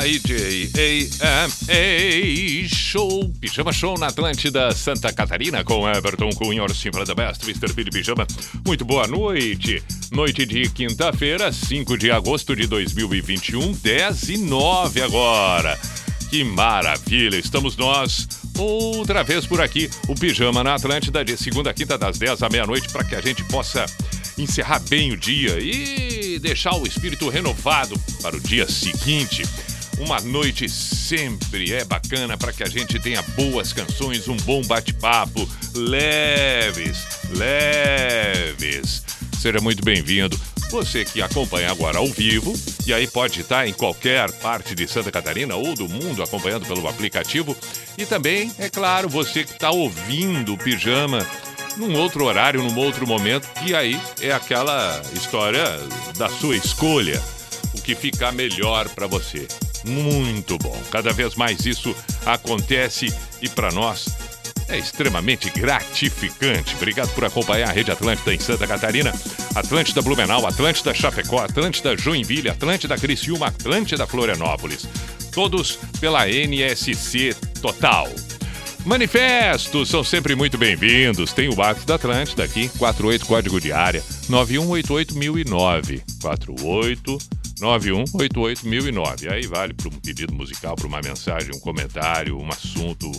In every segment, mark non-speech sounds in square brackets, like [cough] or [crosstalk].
B-I-J-A-M-A Show, Pijama Show na Atlântida, Santa Catarina, com Everton Cunha, Orcifra da Best, Mr. Billy Pijama. Muito boa noite. Noite de quinta-feira, 5 de agosto de 2021, 10 e 9 agora. Que maravilha, estamos nós outra vez por aqui. O Pijama na Atlântida, de segunda a quinta, das 10 à meia-noite, para que a gente possa encerrar bem o dia e deixar o espírito renovado para o dia seguinte. Uma noite sempre é bacana para que a gente tenha boas canções, um bom bate-papo, leves, leves. Seja muito bem-vindo. Você que acompanha agora ao vivo, e aí pode estar em qualquer parte de Santa Catarina ou do mundo acompanhando pelo aplicativo. E também, é claro, você que está ouvindo o pijama num outro horário, num outro momento, que aí é aquela história da sua escolha, o que ficar melhor para você. Muito bom. Cada vez mais isso acontece e para nós é extremamente gratificante. Obrigado por acompanhar a Rede Atlântida em Santa Catarina, Atlântida Blumenau, Atlântida Chapecó, Atlântida Joinville, Atlântida Criciúma, Atlântida Florianópolis. Todos pela NSC Total. Manifestos são sempre muito bem-vindos. Tem o WhatsApp da Atlântida aqui, 48 código de área 9188009. 48 9188009. Aí vale para um pedido musical, para uma mensagem, um comentário, um assunto,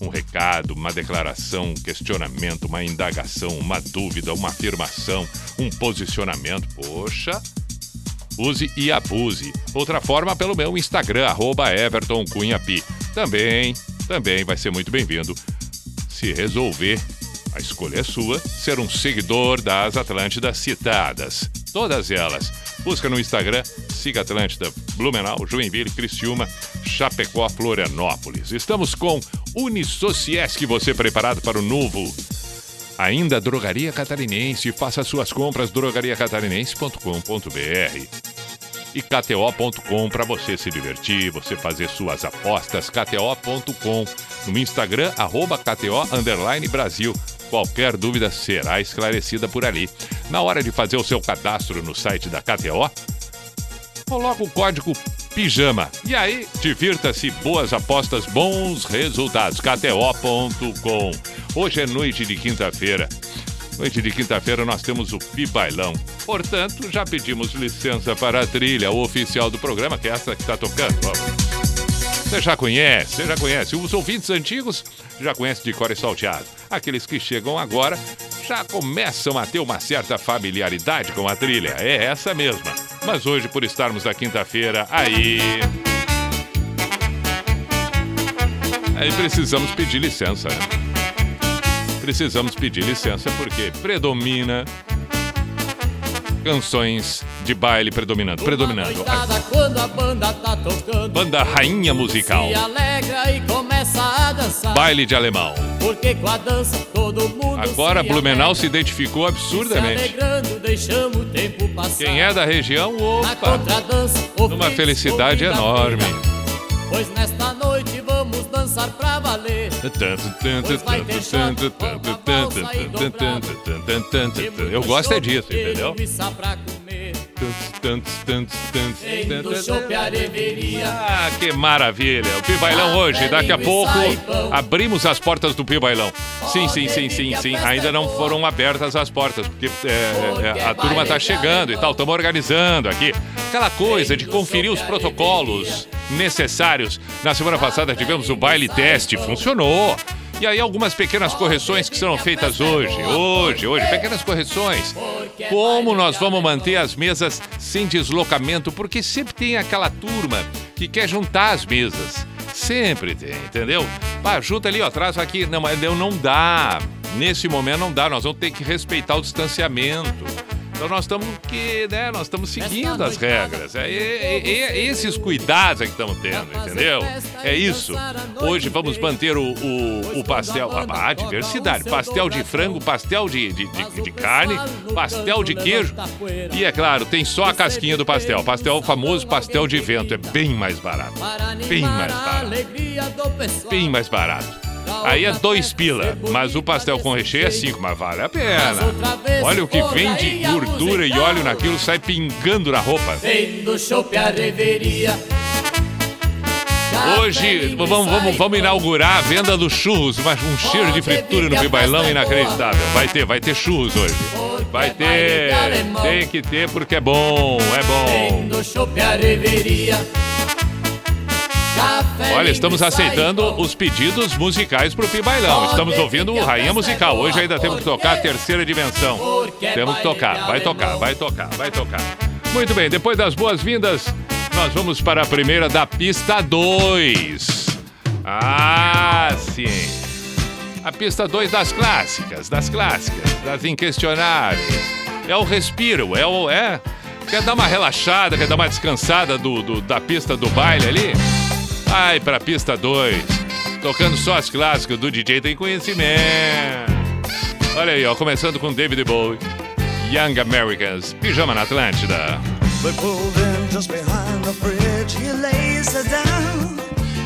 um recado, uma declaração, um questionamento, uma indagação, uma dúvida, uma afirmação, um posicionamento. Poxa, use e abuse. Outra forma pelo meu Instagram, arroba. Também, também vai ser muito bem-vindo. Se resolver, a escolha é sua, ser um seguidor das Atlântidas citadas. Todas elas. Busca no Instagram, siga Atlântida, Blumenau, Joinville, Criciúma, Chapecó, Florianópolis. Estamos com Unisociesc, você preparado para o novo Ainda Drogaria Catarinense. Faça suas compras drogariacatarinense.com.br e KTO.com para você se divertir, você fazer suas apostas. KTO.com no Instagram, arroba KTO Brasil. Qualquer dúvida será esclarecida por ali. Na hora de fazer o seu cadastro no site da KTO, coloca o código PIJAMA. E aí, divirta-se, boas apostas, bons resultados. KTO.com. Hoje é noite de quinta-feira. Noite de quinta-feira nós temos o Pi Bailão. Portanto, já pedimos licença para a trilha oficial do programa, que é essa que está tocando. Você já conhece, você já conhece. Os ouvintes antigos já conhecem de cor e salteado. Aqueles que chegam agora já começam a ter uma certa familiaridade com a trilha. É essa mesma. Mas hoje, por estarmos na quinta-feira, aí. Aí precisamos pedir licença, né? Precisamos pedir licença porque predomina canções de baile predominando. Predominando. Banda tá tocando, Banda Rainha Musical. se. Baile de alemão. Porque com a dança todo mundo Agora se Blumenau se identificou Se absurdamente. passar. Quem é da região, opa! Fritz felicidade enorme. Pois nesta noite dançar pra valer. Eu gosto é disso, entendeu? Do chopp a deveria. Ah, que maravilha! O Pibailão hoje, daqui a pouco abrimos as portas do Pibailão. Sim, sim, sim, sim, sim. Ainda não foram abertas as portas, porque é, é, a turma tá chegando e tal, estamos organizando aqui. Aquela coisa de conferir os protocolos necessários. Na semana passada tivemos o baile teste, funcionou. E aí algumas pequenas correções que serão feitas hoje, hoje, hoje, pequenas correções. Como nós vamos manter as mesas sem deslocamento? Porque sempre tem aquela turma que quer juntar as mesas. Sempre tem, entendeu? Ah, junta ali, ó, traz aqui. Não, mas não, não dá. Nesse momento não dá, nós vamos ter que respeitar o distanciamento. Então nós estamos que, né, nós estamos seguindo as regras. É, é, é, é esses cuidados é que estamos tendo, entendeu? É isso. Hoje vamos manter o, o, o pastel, a, a, diversidade, pastel de frango, pastel de, de, de, de, carne, pastel de queijo e é claro tem só a casquinha do pastel. Pastel o famoso pastel de vento é bem mais barato, bem mais barato, bem mais barato. Aí é dois pila, mas o pastel com recheio é cinco, mas vale a pena. Olha o que vem de gordura e óleo naquilo, sai pingando na roupa. Hoje vamos, vamos, vamos inaugurar a venda dos churros, mas um cheiro de fritura no Bibailão inacreditável. Vai ter, vai ter churros hoje. Vai ter, tem que ter porque é bom, é bom. Olha, estamos aceitando os pedidos musicais pro Pibailão. Estamos ouvindo o Rainha Musical. Hoje ainda temos que tocar a terceira dimensão. Temos que tocar, vai tocar, vai tocar, vai tocar. Muito bem, depois das boas-vindas, nós vamos para a primeira da pista 2. Ah, sim. A pista 2 das clássicas, das clássicas, das inquestionáveis. É o respiro, é o. É, quer dar uma relaxada, quer dar uma descansada do, do da pista do baile ali? Vai pra pista 2. Tocando só as clássicas do DJ tem conhecimento. Olha aí, ó, começando com David Bowie. Young Americans, Pijama na Atlântida. Just behind the bridge. He lays her down.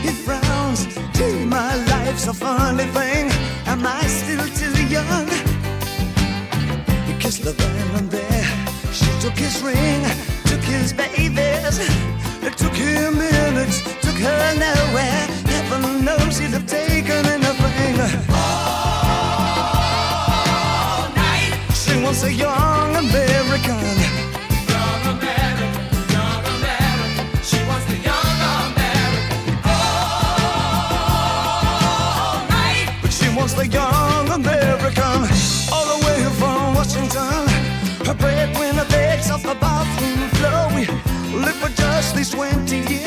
He frowns. Gee, my life's a funny thing. Am I still too young? He kissed there. She took his ring, took his. It took him minutes took her nowhere. Heaven knows he'd have 20 years.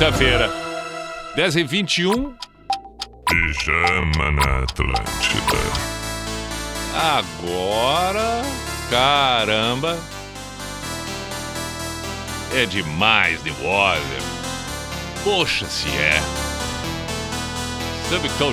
quinta-feira. 10 e 21. Pijama na Atlântida. Agora. Caramba. É demais de Waller. Poxa, se é. Sabe que tal?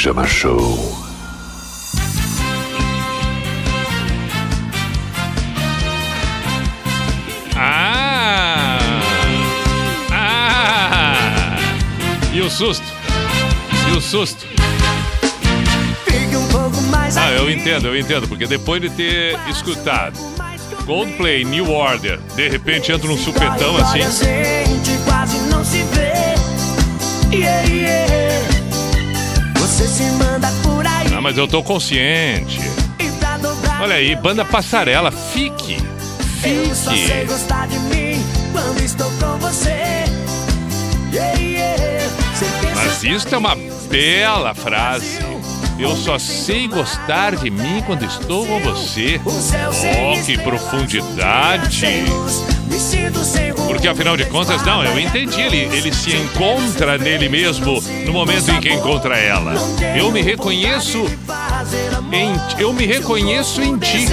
Pijama Show. Ah! Ah! E o susto? E o susto? Ah, eu entendo, eu entendo, porque depois de ter escutado Coldplay, New Order, de repente entra um supetão assim. E você se manda por aí. Ah, mas eu tô consciente. Olha aí, banda passarela, fique. Fique. Eu só sei gostar de mim quando estou com você. Yeah, yeah. Mas isto é uma bela frase. Eu só sei gostar de mim quando estou com você. Oh, que profundidade! Porque afinal de contas, não, eu entendi. Ele, ele se encontra nele mesmo no momento em que encontra ela. Eu me reconheço em, eu me reconheço em ti.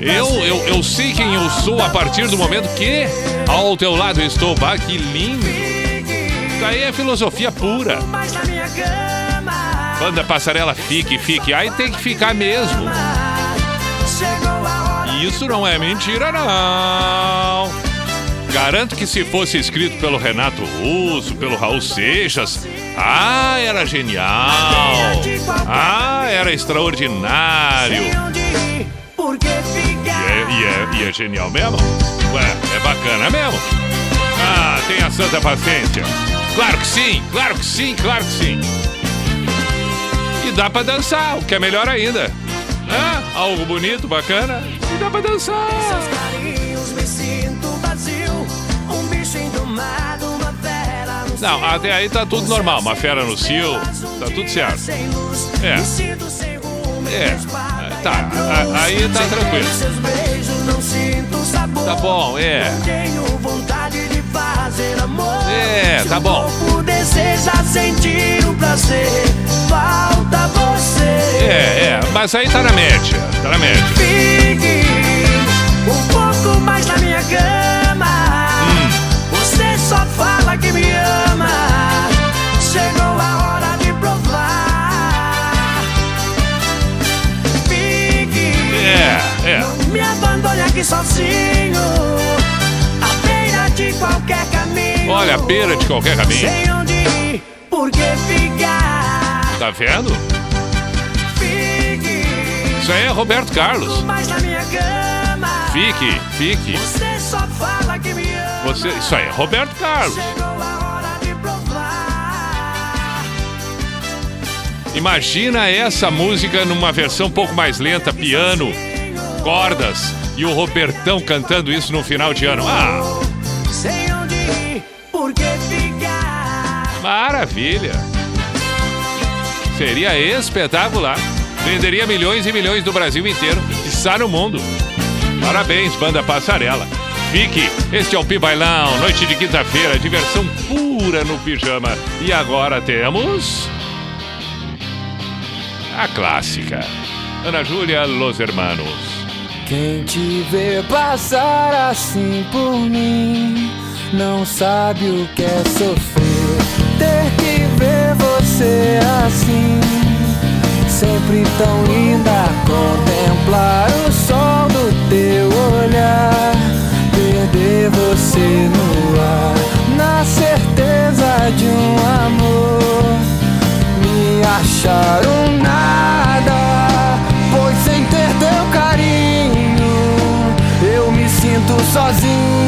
Eu, eu, eu sei quem eu sou a partir do momento que ao teu lado estou. Bah, que lindo! Daí é filosofia pura. Banda Passarela, fique, fique. Aí tem que ficar mesmo. Isso não é mentira, não. Garanto que se fosse escrito pelo Renato Russo, pelo Raul Seixas, ah, era genial. Ah, era extraordinário. E é, e é- e é genial mesmo? Ué, é bacana mesmo? Ah, tenha santa paciência. Claro que sim, claro que sim, claro que sim. E dá pra dançar, o que é melhor ainda. Algo bonito, bacana, e dá pra dançar. Não, até aí tá tudo normal. Uma fera no cio, tá tudo certo. É. É, tá, aí tá tranquilo. Tá bom, é. É, tá bom. Sentir o prazer, falta você. É, é, mas aí tá na média, tá na média. Fique um pouco mais na minha cama. Hum. Você só fala que me ama. Chegou a hora de provar. Fique. É, é. Não me abandone aqui sozinho. À beira de qualquer caminho. Olha, a beira de qualquer caminho. Ir, porque ficar. Tá vendo? Fique. Isso aí é Roberto Carlos. Fique, fique. Você só fala que me ama. Você, isso aí é Roberto Carlos. Chegou a hora de provar. Imagina essa música numa versão um pouco mais lenta, piano, cordas e o Robertão cantando isso no final de ano. Ah, maravilha! Seria espetacular. Venderia milhões e milhões do Brasil inteiro, está no mundo. Parabéns, banda Passarela. Fique, este é o Pi Bailão, noite de quinta-feira, diversão pura no pijama. E agora temos. A clássica. Ana Júlia, Los Hermanos. Quem te vê passar assim por mim não sabe o que é sofrer. Ter que ver você assim, sempre tão linda. Contemplar o sol do teu olhar, perder você no ar, na certeza de um amor. Me acharam nada, pois sem ter teu carinho, eu me sinto sozinho,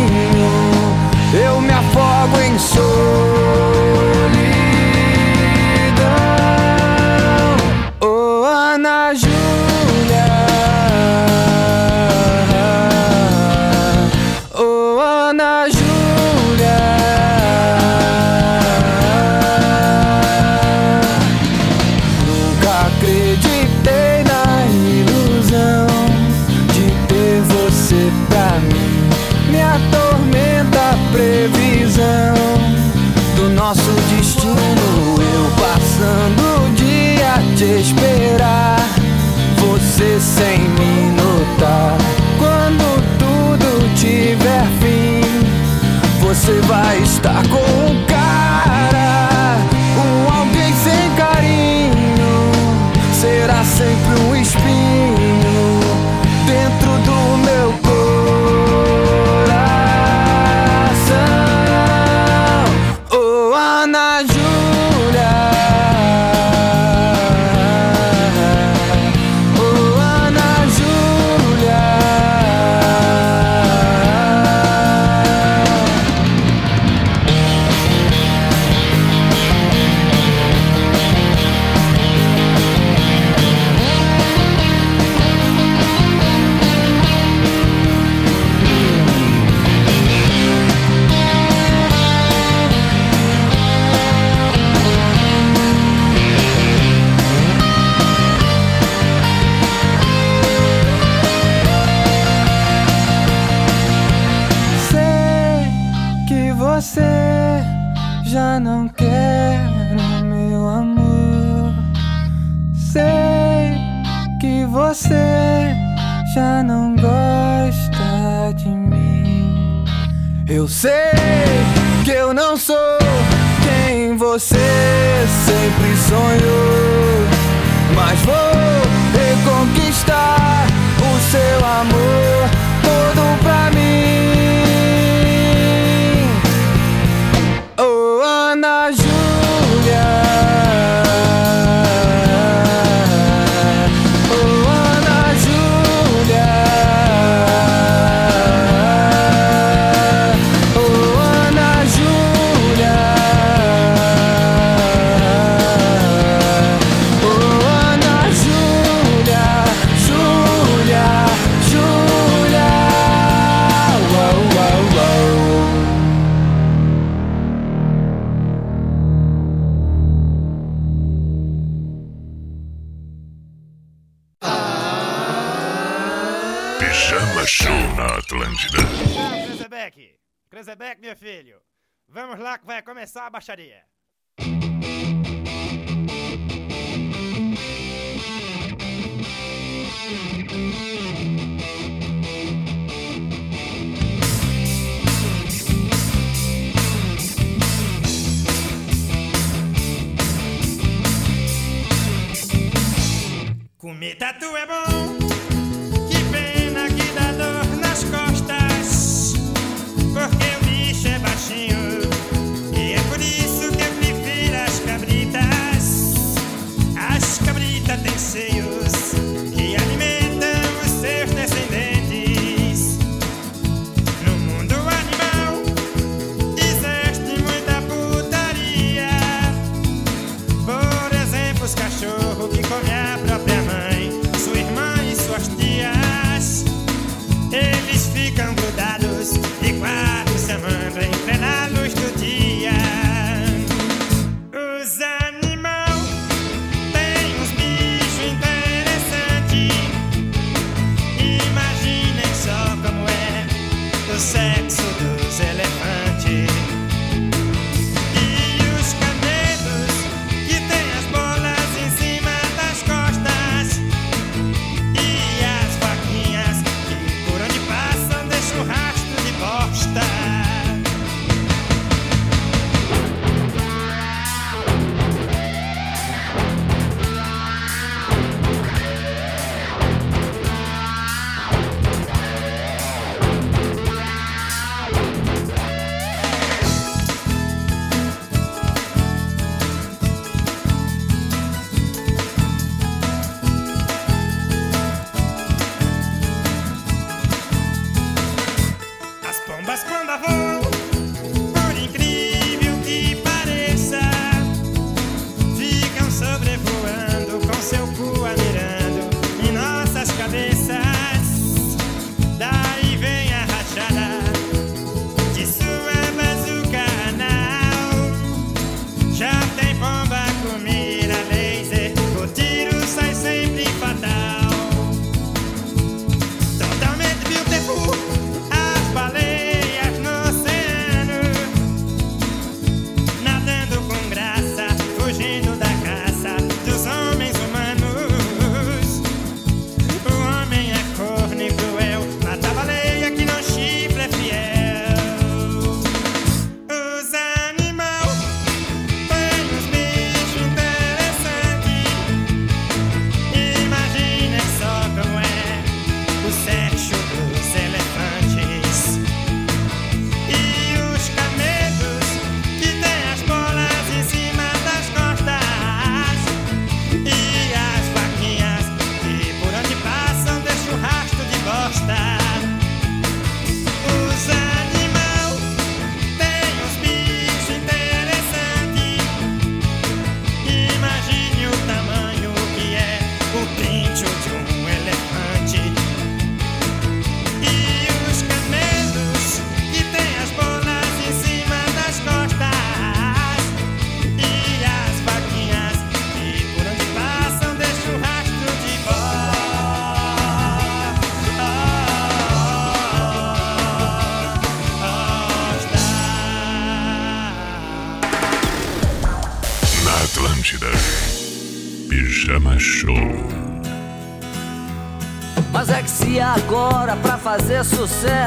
baixaria!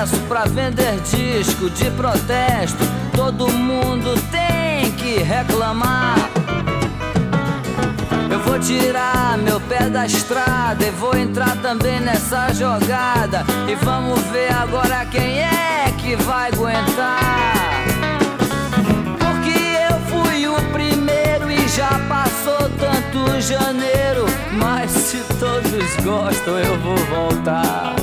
Sucesso, pra vender disco de protesto, todo mundo tem que reclamar. Eu vou tirar meu pé da estrada e vou entrar também nessa jogada. E vamos ver agora quem é que vai aguentar. Porque eu fui o primeiro e já passou tanto janeiro. Mas se todos gostam, eu vou voltar.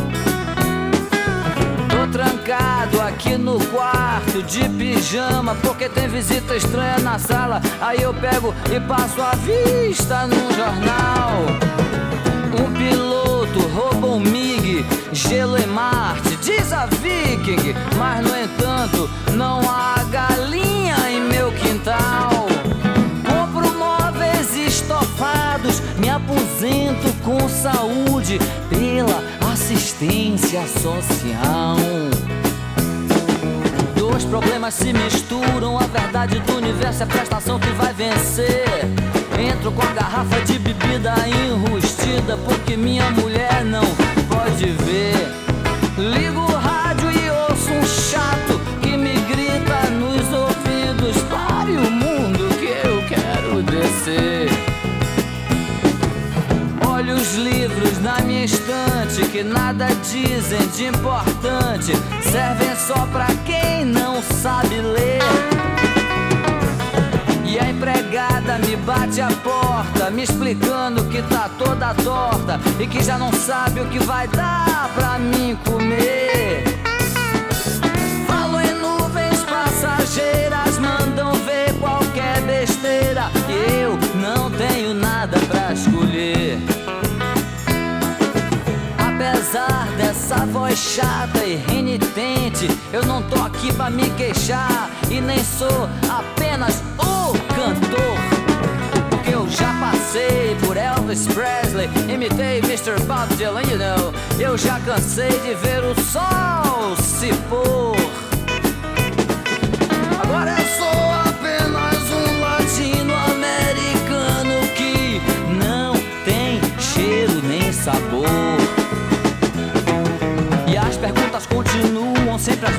Trancado aqui no quarto de pijama porque tem visita estranha na sala. Aí eu pego e passo a vista num jornal. Um piloto rouba um MiG, gelo em Marte, diz a Viking. Mas no entanto, não há galinha em meu quintal. Compro móveis estofados, me aposento com saúde pela assistência social. Dois problemas se misturam, a verdade do universo é a prestação que vai vencer. Entro com a garrafa de bebida enrustida, porque minha mulher não pode ver. Ligo o rádio estante que nada dizem de importante, servem só pra quem não sabe ler. E a empregada me bate a porta, me explicando que tá toda torta e que já não sabe o que vai dar pra mim comer. Falo em nuvens passageiras, mandam ver qualquer besteira. E eu não tenho nada pra escolher. Apesar dessa voz chata e renitente, eu não tô aqui pra me queixar e nem sou apenas o cantor. Porque eu já passei por Elvis Presley, imitei Mr. Bob Dylan, you know. Eu já cansei de ver o sol se pôr.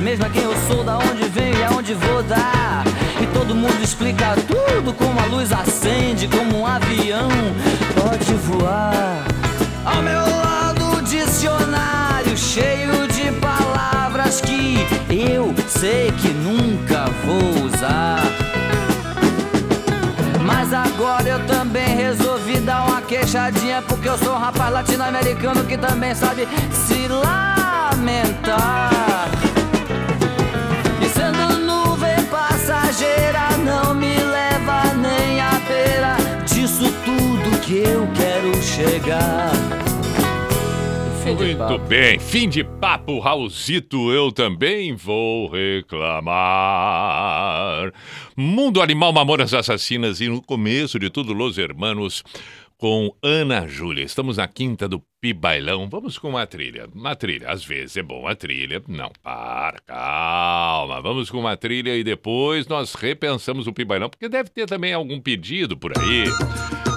Mesmas: quem eu sou, da onde venho e aonde vou dar. E todo mundo explica tudo como a luz acende, como um avião pode voar. Ao meu lado, o dicionário cheio de palavras que eu sei que nunca vou usar. Mas agora eu também resolvi dar uma queixadinha Porque eu sou um rapaz latino-americano que também sabe se lamentar passageira não me leva nem a beira Disso tudo que eu quero chegar Muito bem, fim de papo, Raulzito, eu também vou reclamar. Mundo Animal Mamoras Assassinas e no começo de tudo, Los Hermanos com Ana Júlia. Estamos na quinta do Pi Bailão. Vamos com uma trilha. Uma trilha, às vezes é bom a trilha. Não, para, calma. Vamos com uma trilha e depois nós repensamos o Pi Bailão, porque deve ter também algum pedido por aí.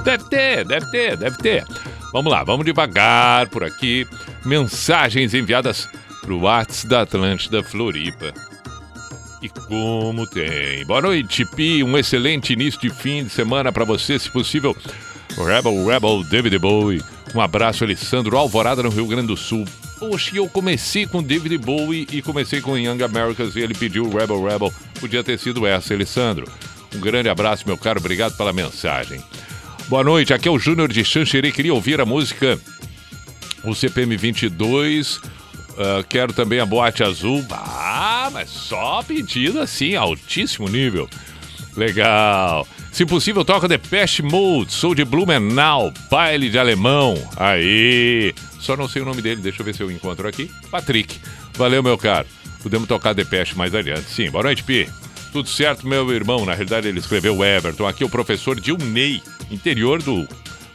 Deve ter, deve ter, deve ter. Vamos lá, vamos devagar por aqui. Mensagens enviadas pro WhatsApp da Atlântida Floripa. E como tem. Boa noite, Pi. Um excelente início de fim de semana para você, se possível. Rebel, Rebel, David Bowie. Um abraço, Alessandro Alvorada, no Rio Grande do Sul. Poxa, eu comecei com David Bowie e comecei com Young Americans e ele pediu Rebel, Rebel. Podia ter sido essa, Alessandro. Um grande abraço, meu caro. Obrigado pela mensagem. Boa noite, aqui é o Júnior de Xanxerê. Queria ouvir a música o CPM 22. ah, quero também a boate azul. Ah, mas só pedido assim, altíssimo nível. Legal. Se possível, toca Depeche Mode. Sou de Blumenau. Baile de alemão. Aí. Só não sei o nome dele. Deixa eu ver se eu encontro aqui. Patrick. Valeu, meu caro. Podemos tocar Depeche mais adiante. Sim, boa noite, Pi. Tudo certo, meu irmão. Na realidade, ele escreveu Everton. Aqui é o professor Dilney, interior do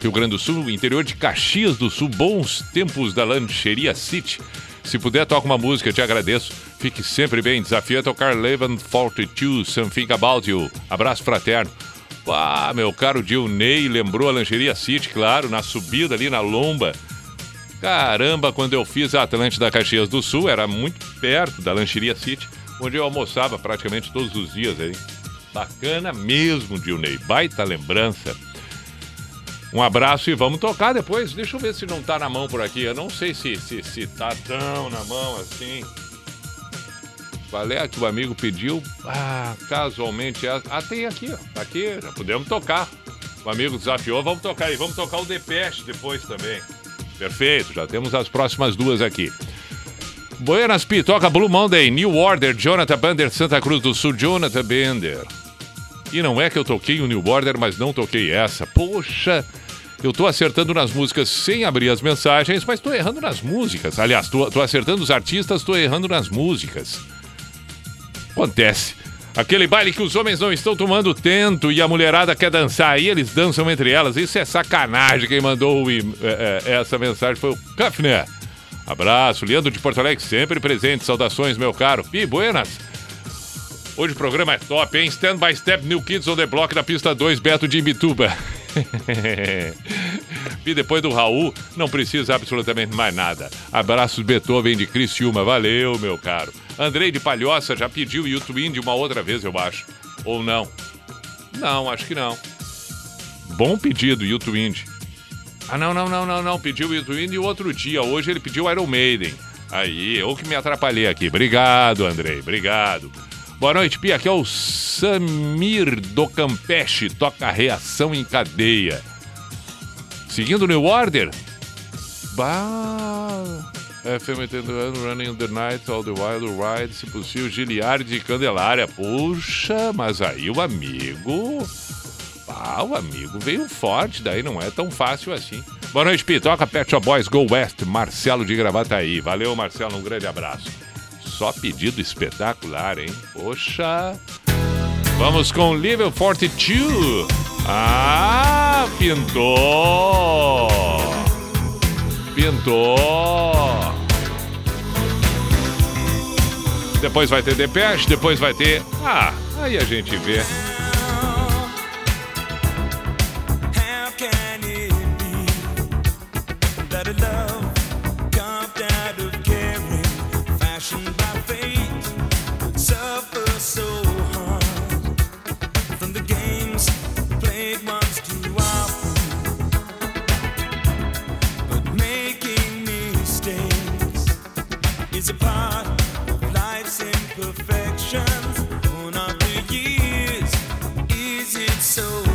Rio Grande do Sul, interior de Caxias do Sul. Bons tempos da Lancheria City. Se puder, toca uma música, eu te agradeço. Fique sempre bem. Desafio é tocar Leven 42, Something About You. Abraço fraterno. Ah, meu caro Dilney, lembrou a Lancheria City, claro, na subida ali na lomba. Caramba, quando eu fiz a Atlântida Caxias do Sul, era muito perto da Lancheria City, onde eu almoçava praticamente todos os dias aí. Bacana mesmo, Dilney. Baita lembrança. Um abraço e vamos tocar depois. Deixa eu ver se não tá na mão por aqui. Eu não sei se, se, se tá tão na mão assim. Qual é que o amigo pediu? Ah, casualmente. é- Ah, tem aqui, ó. Tá aqui, já podemos tocar. O amigo desafiou, vamos tocar aí. Vamos tocar o Depeche depois também. Perfeito, já temos as próximas duas aqui. Buenas Pi, toca Blue Monday, New Order, Jonathan Bender, Santa Cruz do Sul, Jonathan Bender. E não é que eu toquei o New Order, mas não toquei essa. Poxa, eu tô acertando nas músicas sem abrir as mensagens, mas tô errando nas músicas. Aliás, tô, tô acertando os artistas, tô errando nas músicas. Acontece. Aquele baile que os homens não estão tomando tento e a mulherada quer dançar e eles dançam entre elas. Isso é sacanagem. Quem mandou e- é, é, essa mensagem foi o Kafner. Abraço, Leandro de Porto Alegre, sempre presente. Saudações, meu caro. Pi, buenas. Hoje o programa é top, hein? Stand by Step, New Kids on the Block da pista 2, Beto de Imbituba. [laughs] e depois do Raul, não precisa absolutamente mais nada. Abraços Beethoven de Criciúma, valeu, meu caro. Andrei de Palhoça já pediu YouTube de uma outra vez, eu acho. Ou não? Não, acho que não. Bom pedido, YouTube Ah, não, não, não, não, não. Pediu o YouTube e outro dia. Hoje ele pediu Iron Maiden. Aí, eu que me atrapalhei aqui. Obrigado, Andrei. Obrigado. Boa noite, Pia. Aqui é o Samir do Campeche. Toca reação em cadeia. Seguindo New Order. Bah. FM 80 anos, Running the Night, All the Wild Ride, se possível, Giliard de Candelária. Puxa, mas aí o amigo. Ah, o amigo veio forte, daí não é tão fácil assim. Boa noite, Pi. Toca Pet Shop Boys Go West, Marcelo de Gravataí. Valeu, Marcelo, um grande abraço. Só pedido espetacular, hein? Poxa. Vamos com Level 42. Ah, pintou. Pintou. Depois vai ter Depeche, depois vai ter. Ah, aí a gente vê. Love so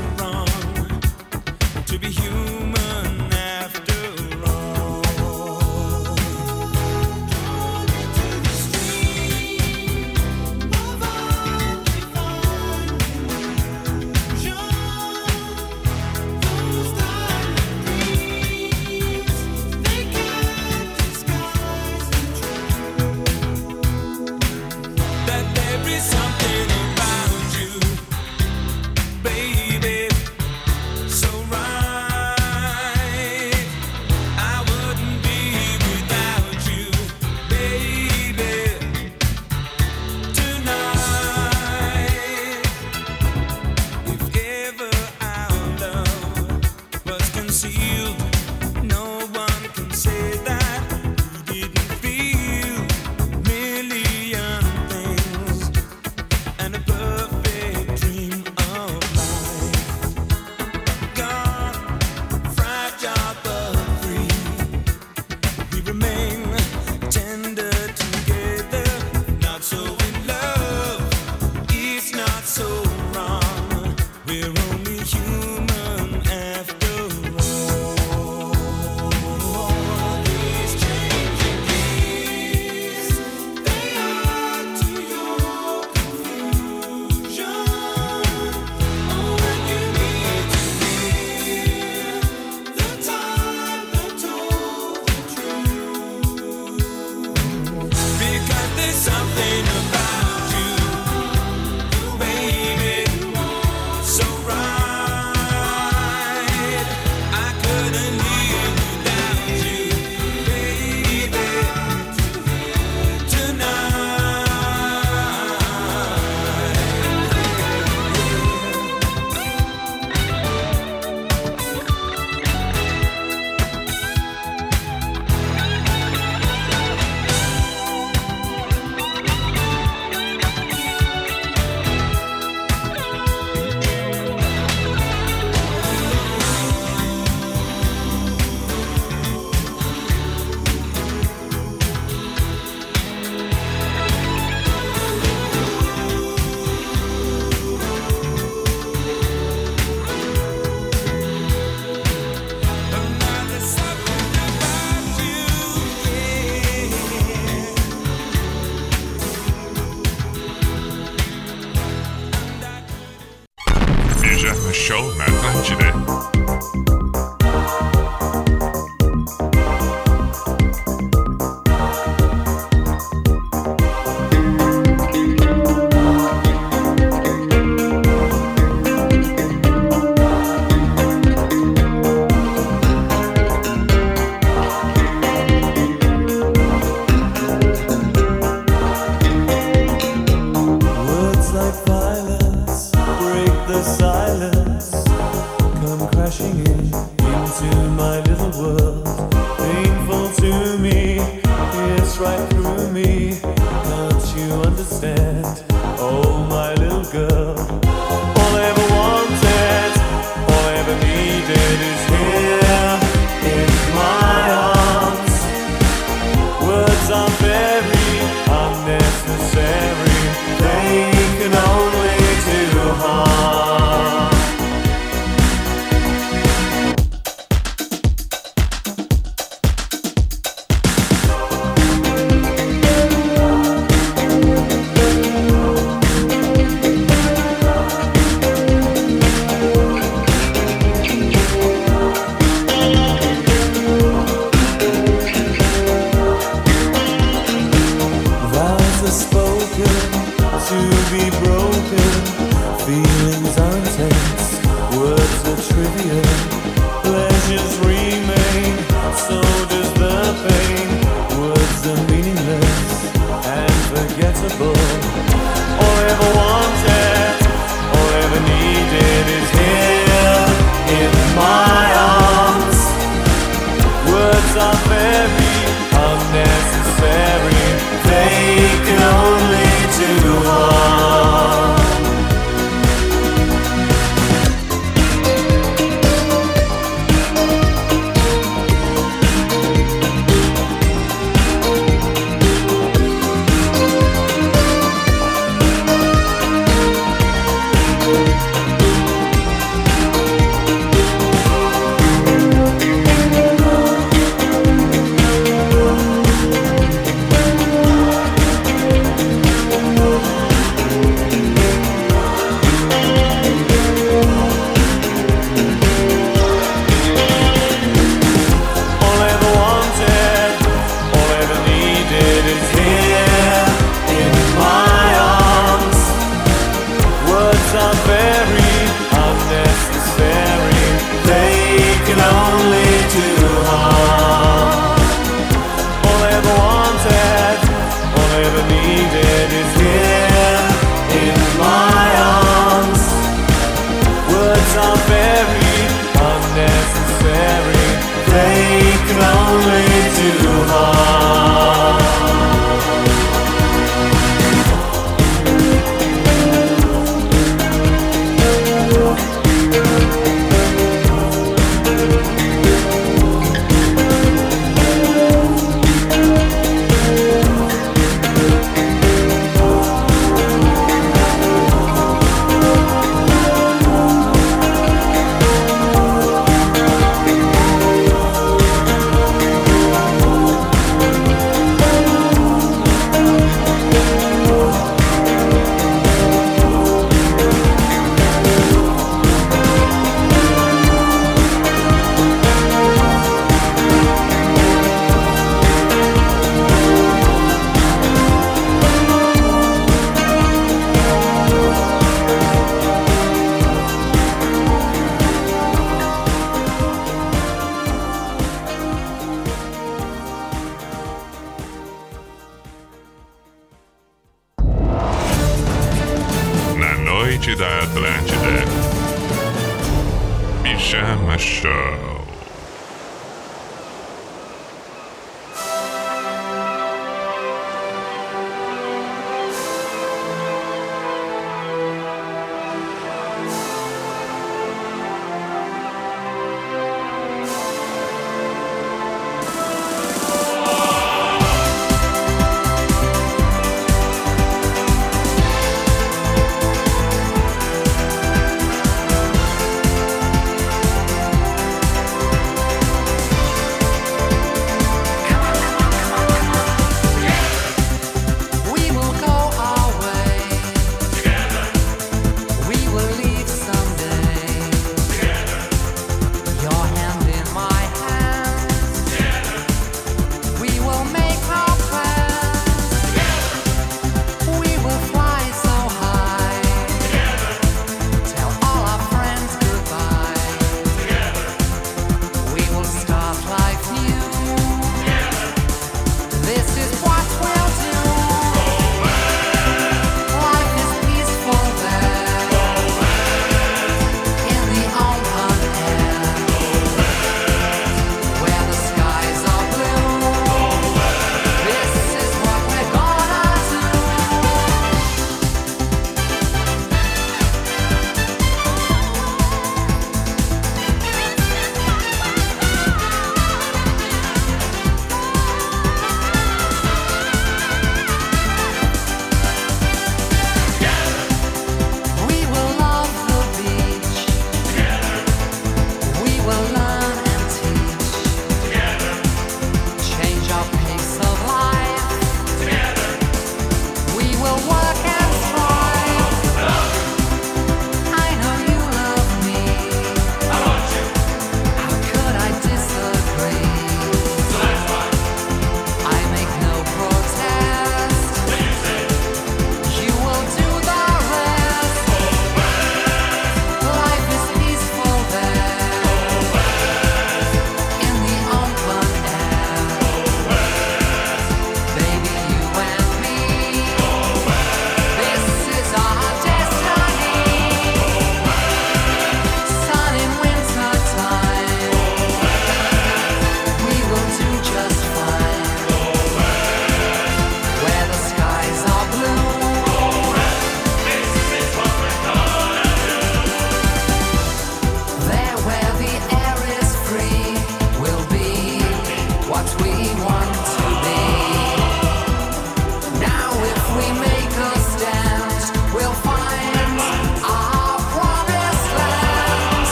they know.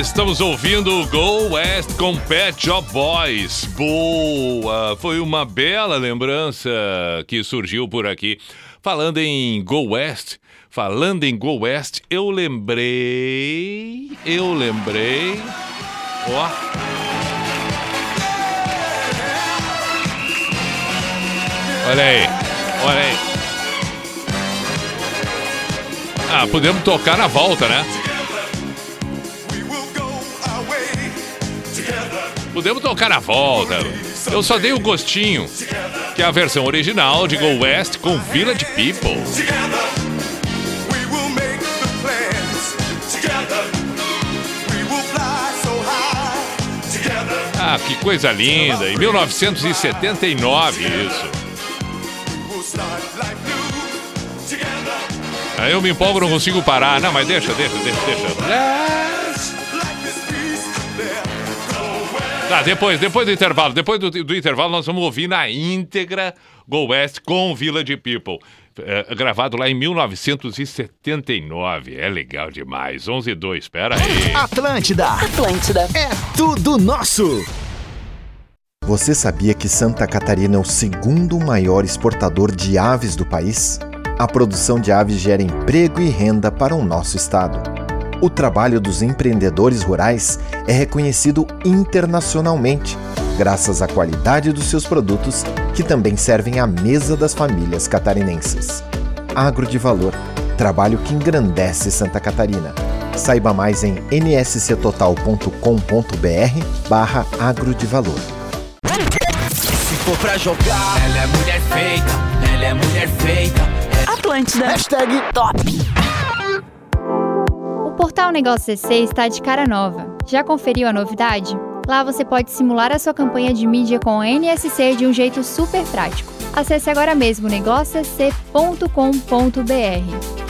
Estamos ouvindo o Go West com Pet Shop Boys. Boa! Foi uma bela lembrança que surgiu por aqui. Falando em Go West, falando em Go West, eu lembrei, eu lembrei, ó. Olha aí, olha aí. Ah, podemos tocar na volta, né? Podemos tocar na volta. Eu só dei o gostinho, que é a versão original de Go West com Village People. Ah, que coisa linda! Em 1979 isso. Aí eu me empolgo, não consigo parar. Não, mas deixa, deixa, deixa, deixa. Tá, depois, depois do intervalo, depois do, do intervalo nós vamos ouvir na íntegra Go West com Village People. É, gravado lá em 1979. É legal demais. 11 e 2, espera aí. Atlântida. Atlântida. É tudo nosso. Você sabia que Santa Catarina é o segundo maior exportador de aves do país? A produção de aves gera emprego e renda para o nosso estado. O trabalho dos empreendedores rurais é reconhecido internacionalmente, graças à qualidade dos seus produtos, que também servem à mesa das famílias catarinenses. Agro de Valor trabalho que engrandece Santa Catarina. Saiba mais em nsctotal.com.br barra agro de valor. Se for pra jogar, ela é mulher feita, ela é mulher feita. Atlântida. Hashtag top. O portal Negócio CC está de cara nova. Já conferiu a novidade? Lá você pode simular a sua campanha de mídia com a NSC de um jeito super prático. Acesse agora mesmo negóciocc.com.br.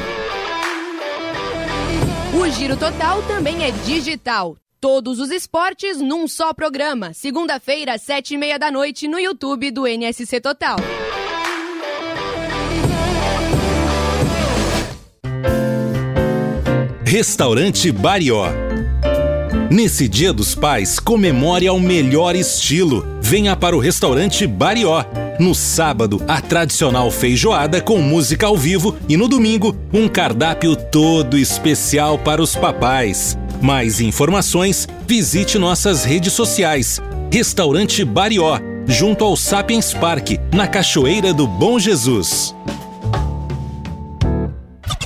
O Giro Total também é digital. Todos os esportes num só programa. Segunda-feira, sete e meia da noite, no YouTube do NSC Total. Restaurante Barió. Nesse Dia dos Pais, comemore ao melhor estilo. Venha para o Restaurante Barió. No sábado, a tradicional feijoada com música ao vivo e no domingo, um cardápio todo especial para os papais. Mais informações, Visite nossas redes sociais. Restaurante Barió, junto ao Sapiens Park, na Cachoeira do Bom Jesus.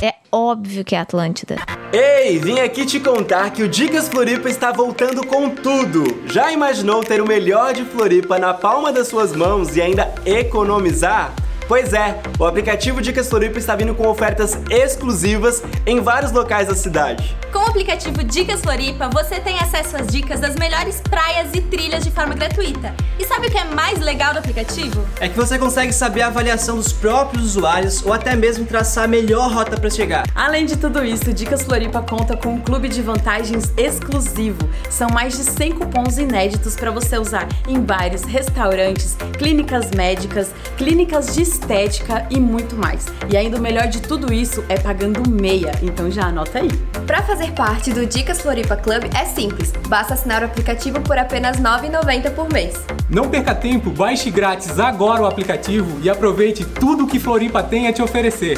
É óbvio que é Atlântida. Ei, vim aqui te contar que o Dicas Floripa está voltando com tudo. Já imaginou ter o melhor de Floripa na palma das suas mãos e ainda economizar? Pois é, o aplicativo Dicas Floripa está vindo com ofertas exclusivas em vários locais da cidade. Com o aplicativo Dicas Floripa, você tem acesso às dicas das melhores praias e trilhas de forma gratuita. E sabe o que é mais legal do aplicativo? É que você consegue saber a avaliação dos próprios usuários ou até mesmo traçar a melhor rota para chegar. Além de tudo isso, Dicas Floripa conta com um clube de vantagens exclusivo. São mais de 100 cupons inéditos para você usar em bares, restaurantes, clínicas médicas, clínicas de estética e muito mais. E ainda o melhor de tudo isso é pagando meia, então já anota aí. Para fazer parte do Dicas Floripa Club é simples, basta assinar o aplicativo por apenas R$ 9,90 por mês. Não perca tempo, baixe grátis agora o aplicativo e aproveite tudo que Floripa tem a te oferecer.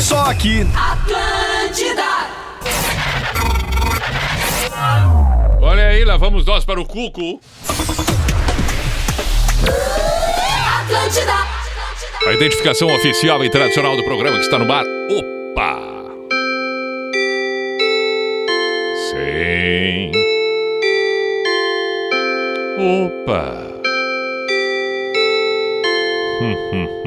Só aqui. Atlântida! Olha aí, lá vamos nós para o Cuco. Atlântida! A identificação oficial e tradicional do programa que está no bar. Opa! Sim. Opa! Hum, hum,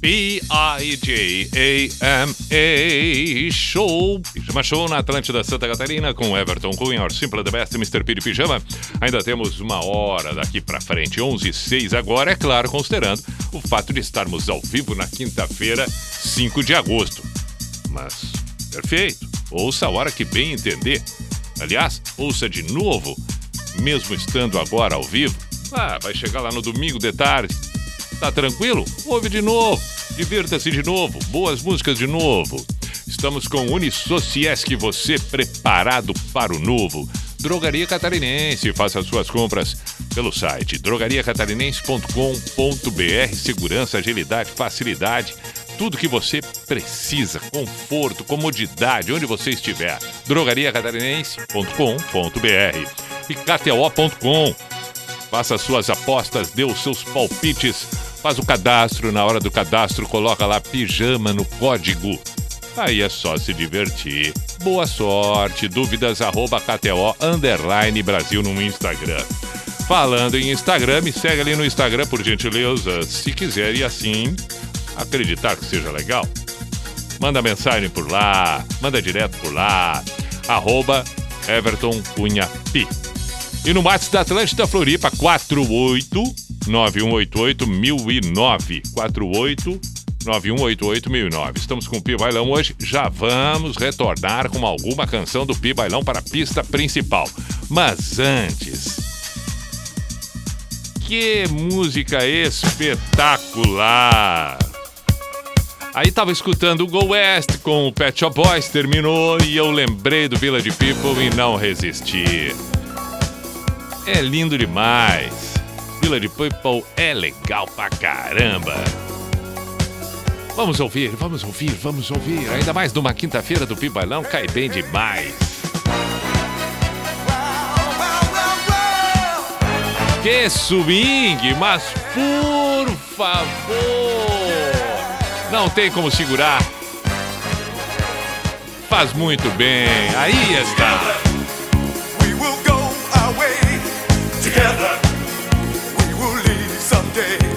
P-I-J-A-M-A Show. Pijama Show na Atlântida Santa Catarina com Everton Cunha, Or Simple the Best, Mr. P de Pijama. Ainda temos uma hora daqui pra frente, 11 e 6 agora, é claro, considerando o fato de estarmos ao vivo na quinta-feira, 5 de agosto. Mas, perfeito. Ouça a hora que bem entender. Aliás, ouça de novo, mesmo estando agora ao vivo. Ah, vai chegar lá no domingo de tarde. Tá tranquilo? Ouve de novo. Divirta-se de novo. Boas músicas de novo. Estamos com Unisociesc, você preparado para o novo. Drogaria Catarinense, faça suas compras pelo site drogariacatarinense.com.br. Segurança, agilidade, facilidade, tudo que você precisa, conforto, comodidade, onde você estiver. drogariacatarinense.com.br e kto.com. Faça suas apostas, dê os seus palpites, faz o cadastro. Na hora do cadastro, coloca lá pijama no código. Aí é só se divertir. Boa sorte. Dúvidas arroba KTO underline Brasil no Instagram. Falando em Instagram, me segue ali no Instagram, por gentileza, se quiser e assim acreditar que seja legal. Manda mensagem por lá, manda direto por lá. Arroba Everton Cunha Pi. E no WhatsApp da Atlântida Floripa, 48 9188 1009. 48 9188 1009. Estamos com o Pi Bailão hoje. Já vamos retornar com alguma canção do Pi Bailão para a pista principal. Mas antes. Que música espetacular! Aí tava escutando o Go West com o Pet Shop Boys, terminou e eu lembrei do Village People e não resisti. É lindo demais. Village People é legal pra caramba. Vamos ouvir, vamos ouvir, vamos ouvir. Ainda mais numa quinta-feira do Pibailão, cai bem demais. Que swing, mas por favor, não tem como segurar. Faz muito bem. Aí está. We will go our way together. day.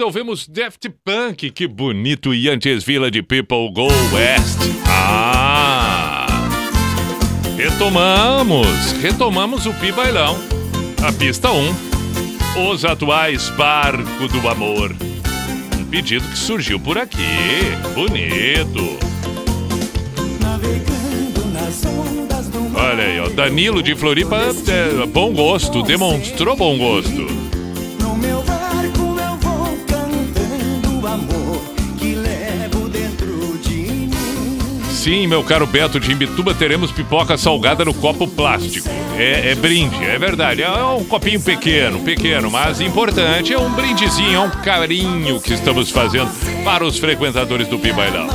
Atlântida, ouvimos Daft Punk, que bonito, e antes Village People Go West. Ah! Retomamos, retomamos o Pi Bailão. A pista 1, os atuais Barco do Amor. Um pedido que surgiu por aqui, bonito. Olha aí, ó, Danilo de Floripa, é, bom gosto, demonstrou bom gosto. Sim, meu caro Beto de Imbituba, teremos pipoca salgada no copo plástico. É, é brinde, é verdade. É um copinho pequeno, pequeno, mas importante. É um brindezinho, é um carinho que estamos fazendo para os frequentadores do Pibailão.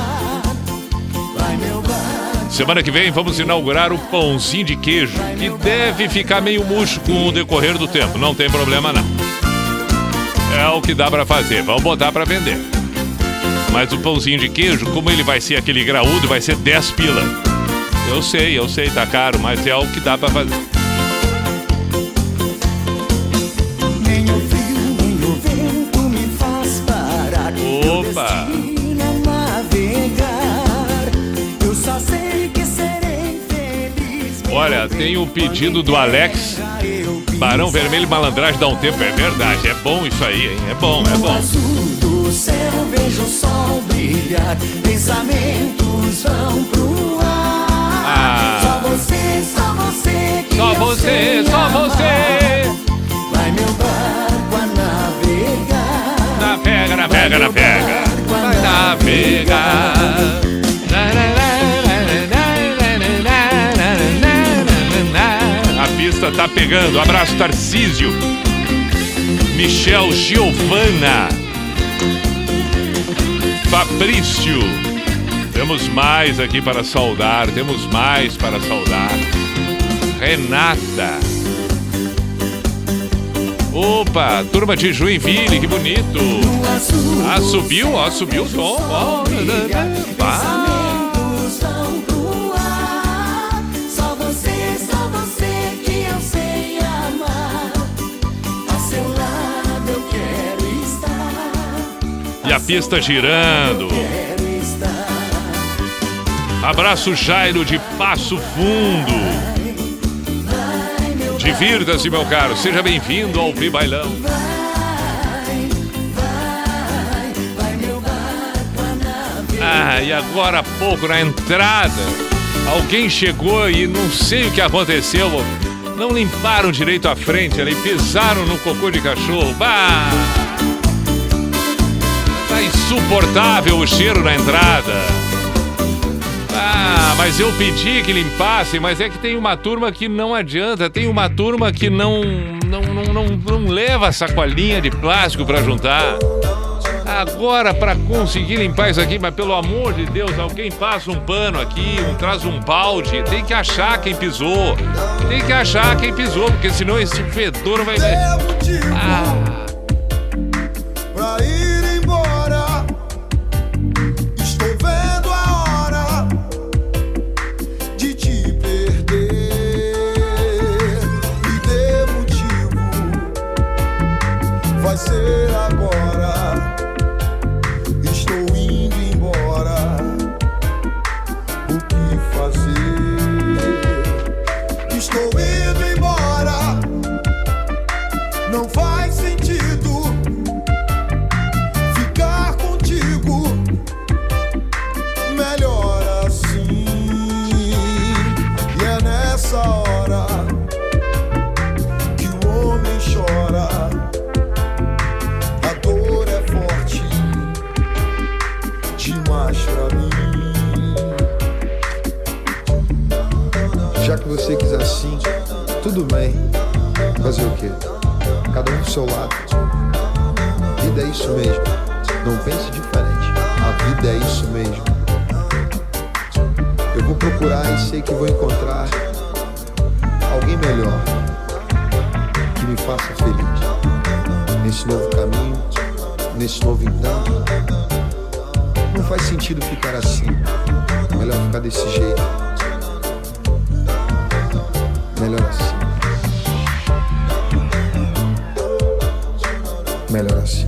Semana que vem vamos inaugurar o pãozinho de queijo, que deve ficar meio murcho com o decorrer do tempo. Não tem problema não. É o que dá pra fazer. Vamos botar pra vender. Mas o pãozinho de queijo, como ele vai ser aquele graúdo, vai ser 10 pila. Eu sei, eu sei, tá caro, mas é o que dá pra fazer. Nem o frio, nem o vento me faz parar. Opa! Olha, tem o pedido do Alex. Barão Vermelho Malandragem dá um tempo, é verdade. É bom isso aí, hein? É bom, é bom. Pensamentos vão pro ar. Ah. Só você, só você que Só você, só amar. você. Vai meu barco a navegar. Navega, navega, navega. Vai navegar. A pista tá pegando. Abraço, Tarcísio. Michel Giovana. Fabrício. Temos mais aqui para saudar. Temos mais para saudar. Renata. Opa, turma de Joinville, que bonito. Ah, subiu, ó, subiu o som. Ó, Ah, pista girando. Abraço Jairo de Passo Fundo. Divirta-se, meu caro. Seja bem-vindo ao Pi Bailão. Ah, e agora há pouco na entrada, alguém chegou e não sei o que aconteceu. Não limparam direito a frente ali, pisaram no cocô de cachorro. Bah! Tá insuportável o cheiro na entrada. Ah, mas eu pedi que limpassem, mas é que tem uma turma que não adianta, tem uma turma que não não, não, não, não leva a sacolinha de plástico pra juntar. Agora, pra conseguir limpar isso aqui, mas pelo amor de Deus, alguém passa um pano aqui, um, traz um balde, tem que achar quem pisou. Tem que achar quem pisou, porque senão esse fedor vai. Ah. seu lado. Vida é isso mesmo. Não pense diferente. A vida é isso mesmo. Eu vou procurar e sei que vou encontrar alguém melhor que me faça feliz. Nesse novo caminho, nesse novo encanto. Não faz sentido ficar assim. Melhor ficar desse jeito. Melhor assim. Melodías.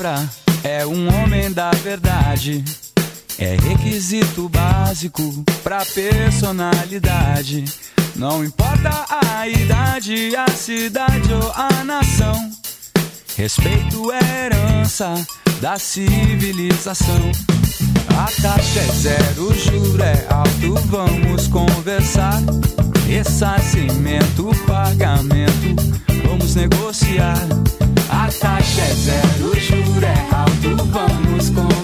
Palavra é um homem da verdade. É requisito básico pra personalidade. Não importa a idade, a cidade ou a nação. Respeito é herança da civilização. A taxa é zero, juro é alto, vamos conversar. Ressarcimento, pagamento, vamos negociar. Taxa é zero, o juro é alto, vamos conversar.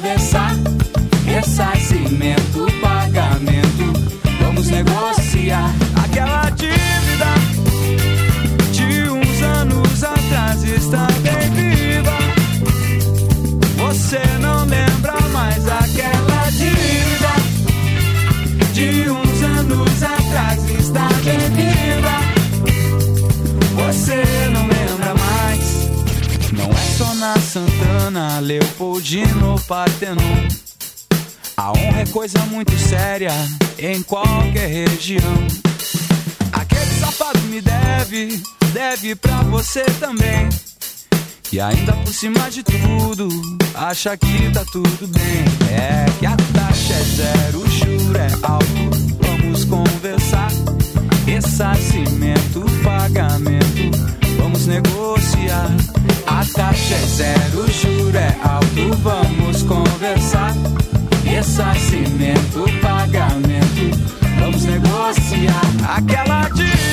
Na Santana, Leopoldino, Partenon. A honra é coisa muito séria em qualquer região. Aquele safado me deve, deve pra você também. E ainda por cima de tudo, acha que tá tudo bem. É que a taxa é zero, o juro é alto. Vamos conversar. Ressarcimento, pagamento, vamos negociar. A taxa é zero, o juro é alto. Vamos conversar. Ressarcimento, pagamento, vamos negociar. Aquela dívida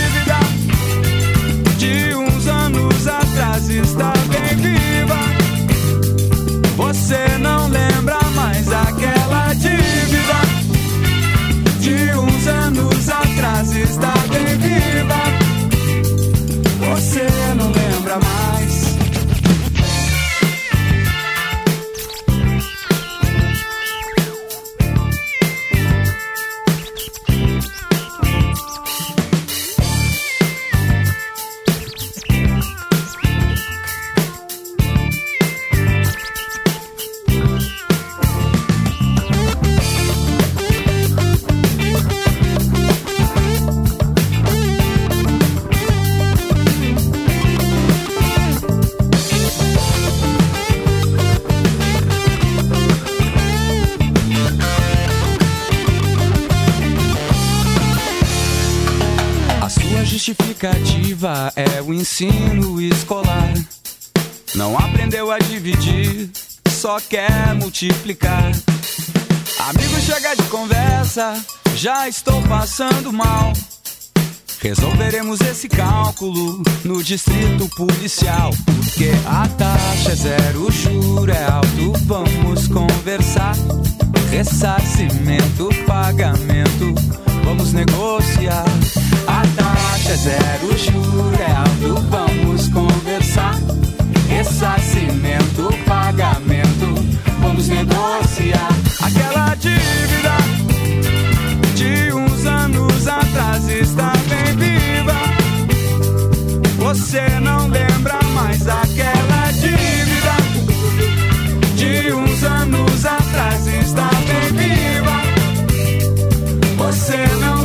ensino escolar. Não aprendeu a dividir, só quer multiplicar. Amigo, chega de conversa, já estou passando mal. Resolveremos esse cálculo no distrito policial. Porque a taxa é zero, o juro é alto, vamos conversar. Ressarcimento, pagamento, vamos negociar. Taxa zero, juro é alto, vamos conversar. Ressarcimento, pagamento, vamos negociar. Aquela dívida de uns anos atrás está bem viva. Você não lembra mais aquela dívida de uns anos atrás está bem viva. Você não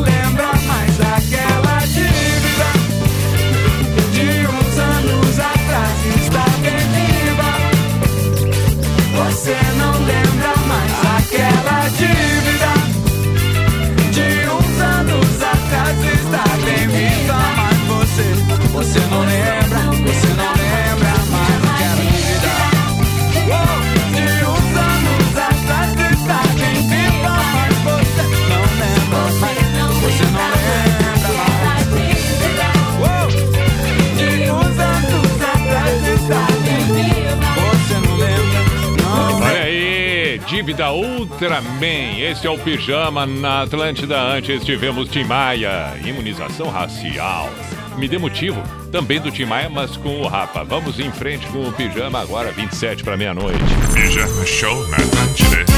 aí, dívida Ultraman. Esse é o Pijama na Atlântida. Antes tivemos Tim Maia, imunização racial. Me dê motivo, também do Tim Maia, mas com o Rapa. Vamos em frente com o Pijama agora, 27 para meia-noite. Pijama Show na Atlântida.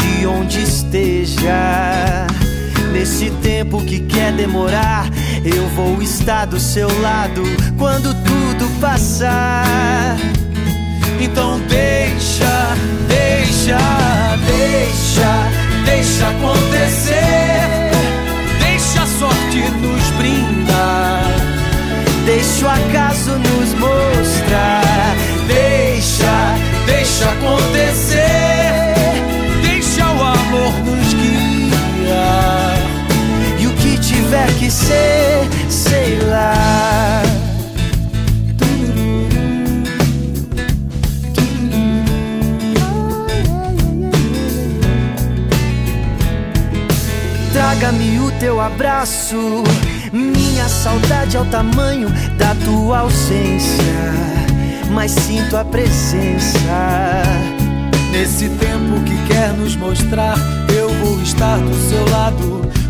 de onde esteja. Nesse tempo que quer demorar, eu vou estar do seu lado quando tudo passar. Então deixa, deixa, deixa, deixa acontecer. Deixa a sorte nos brindar. Deixa o acaso nos mostrar. Deixa, deixa acontecer. Tiver que ser, sei lá. Traga-me o teu abraço. Minha saudade é o tamanho da tua ausência. Mas sinto a presença. Nesse tempo que quer nos mostrar, eu vou estar do seu lado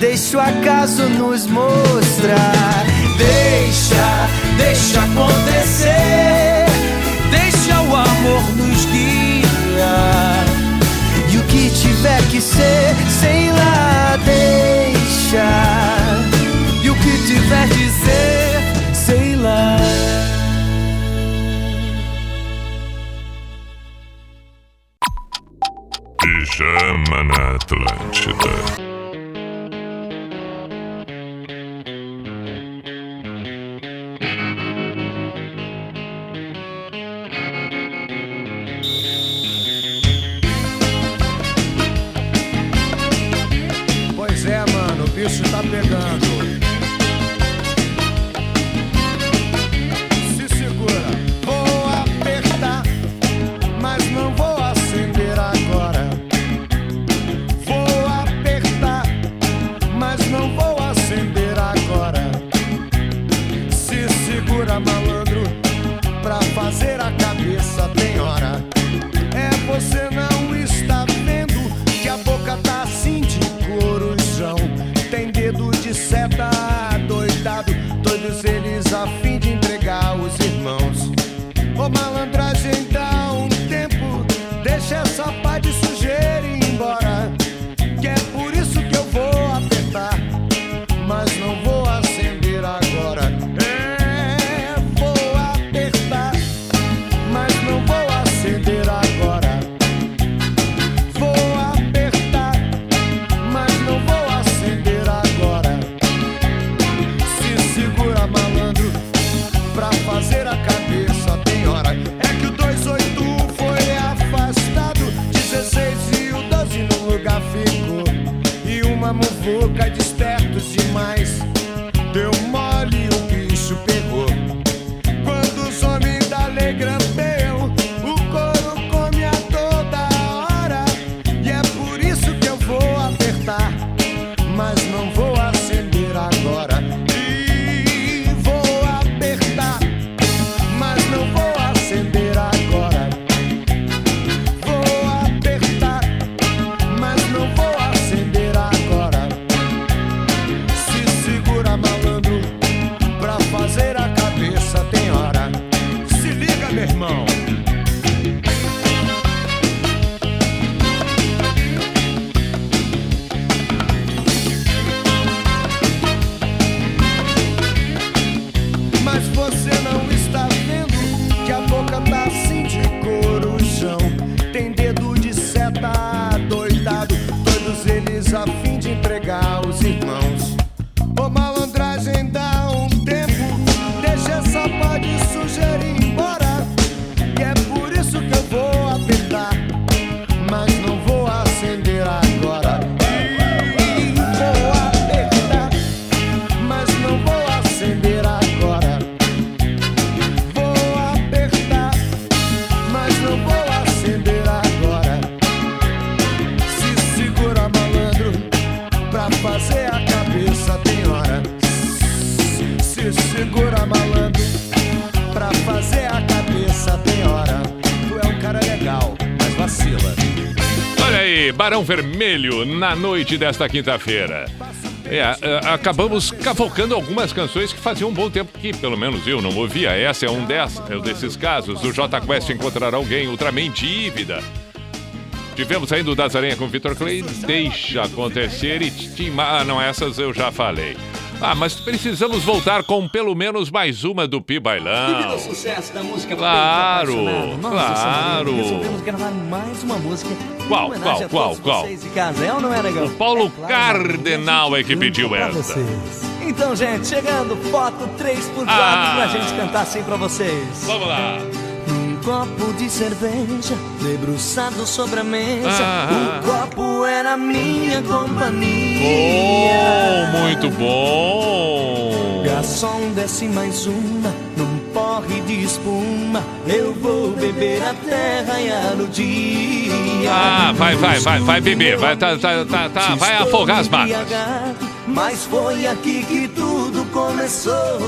Deixa o acaso nos mostrar. Deixa, deixa acontecer, deixa o amor nos guiar. E o que tiver que ser, sei lá, deixa. E o que tiver que ser, sei lá. Pijama na Atlântida. Tá pegando. Barão Vermelho na noite desta quinta-feira. É, acabamos cavocando algumas canções que faziam um bom tempo que, pelo menos eu não ouvia. Essa é um, é um desses casos. O J Quest encontrar alguém, Ultraman Dívida. Tivemos ainda o Das Aranha com Victor Clay, Deixa Acontecer e Tim... Ah, não, essas eu já falei. Ah, mas precisamos voltar com pelo menos mais uma do Pi Bailão. Devido ao sucesso da música Claro, nós, claro. Samuel, resolvemos gravar mais uma música Qual, qual, qual, qual? é ou não é? O Paulo Cardenal é que pediu essa. Então, gente, chegando, foto 3x4 Ah. pra gente cantar assim pra vocês. Vamos lá. Copo de cerveja debruçado sobre a mesa. Ah. O copo era minha companhia. Oh, muito bom. Garçom, desce mais uma num porre de espuma. Eu vou beber até raiar o dia. Ah, vai, vai, vai, vai beber. Vai, tá, tá, tá, tá, vai afogar as mágoas. Mas foi aqui que tudo começou.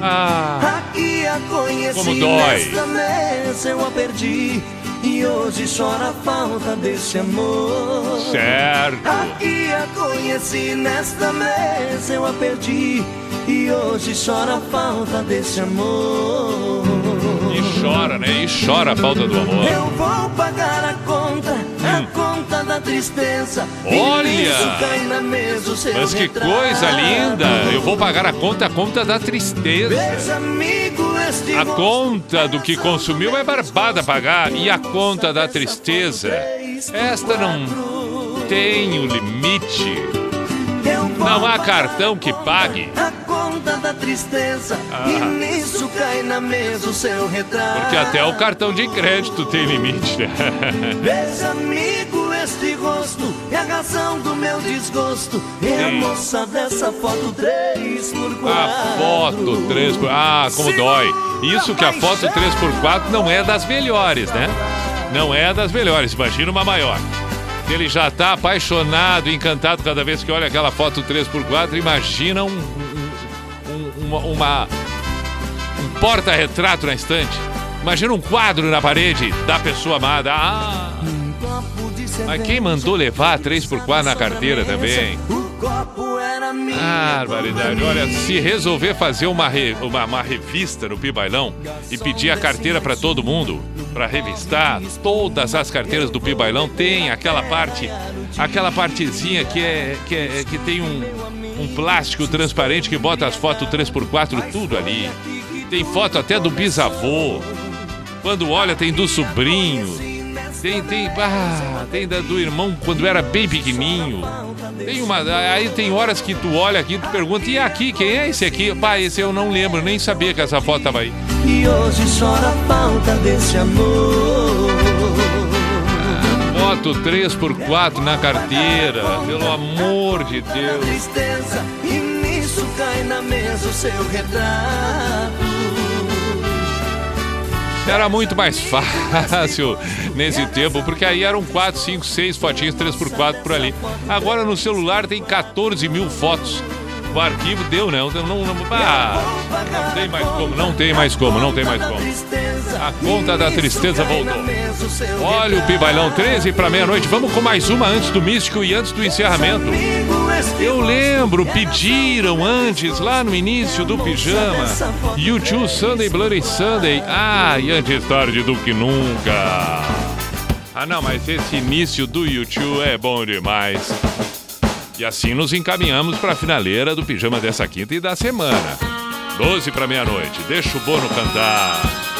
Ah, Aqui a conheci, Como dói. nesta mesa eu a perdi. E hoje chora a falta desse amor. certo. Aqui a conheci, nesta mesa eu a perdi. E hoje chora a falta desse amor. E chora, né? E chora a falta do amor. Eu vou pagar a conta, tristeza. Olha! Na mesa Mas que retrato. coisa linda! Eu vou pagar a conta, a conta da tristeza. A conta do que consumiu é barbada pagar. E a conta da tristeza? Esta não tem o limite. Não há cartão que pague. A conta da tristeza. Ah. E nisso cai na mesa o seu retrato. Porque até o cartão de crédito tem limite? [laughs] Veja, amigo, este rosto é a razão do meu desgosto. É a moça dessa foto 3 por 4 A foto 3 por Ah, como dói. Isso que a foto 3x4 não é das melhores, né? Não é das melhores. Imagina uma maior. Ele já tá apaixonado, encantado cada vez que olha aquela foto 3x4, imagina um, um- um- uma, uma- um porta-retrato na estante. Imagina um quadro na parede da pessoa amada. Ah, mas quem mandou levar a 3x4 na carteira também? Ah, barbaridade. Olha, se resolver fazer uma, re- uma, uma revista no Pibailão e pedir a carteira para todo mundo, para revistar todas as carteiras do Pibailão, tem aquela parte, aquela partezinha que, é, que, é, que tem um, um plástico transparente que bota as fotos 3x4 tudo ali. Tem foto até do bisavô. Quando olha, tem do sobrinho. Tem, tem, ah, tem da- do irmão quando era bem pequenininho. Tem uma, aí tem horas que tu olha aqui e tu pergunta, e aqui, quem é esse aqui? Pá, esse eu não lembro, nem sabia que essa foto tava aí. E hoje chora a falta desse amor. Foto 3x4 na carteira, pelo amor de Deus. Tristeza, e nisso cai na mesa o seu retrato. Era muito mais fácil nesse tempo, porque aí eram 4, 5, 6 fotinhas 3x4 por ali. Agora no celular tem 14 mil fotos. O arquivo deu, né? Não, não, não, ah, não tem mais como, não tem mais como, não tem mais como. A conta da tristeza voltou. Olha o Pibailão, 13 para meia-noite. Vamos com mais uma antes do Místico e antes do encerramento. Eu lembro, pediram antes, lá no início do pijama, YouTube Sunday Bloody Sunday. Ah, e antes tarde do que nunca. Ah, não, mas esse início do YouTube é bom demais. E assim nos encaminhamos para a finaleira do pijama dessa quinta e da semana. 12 para meia-noite. Deixa o Bono cantar.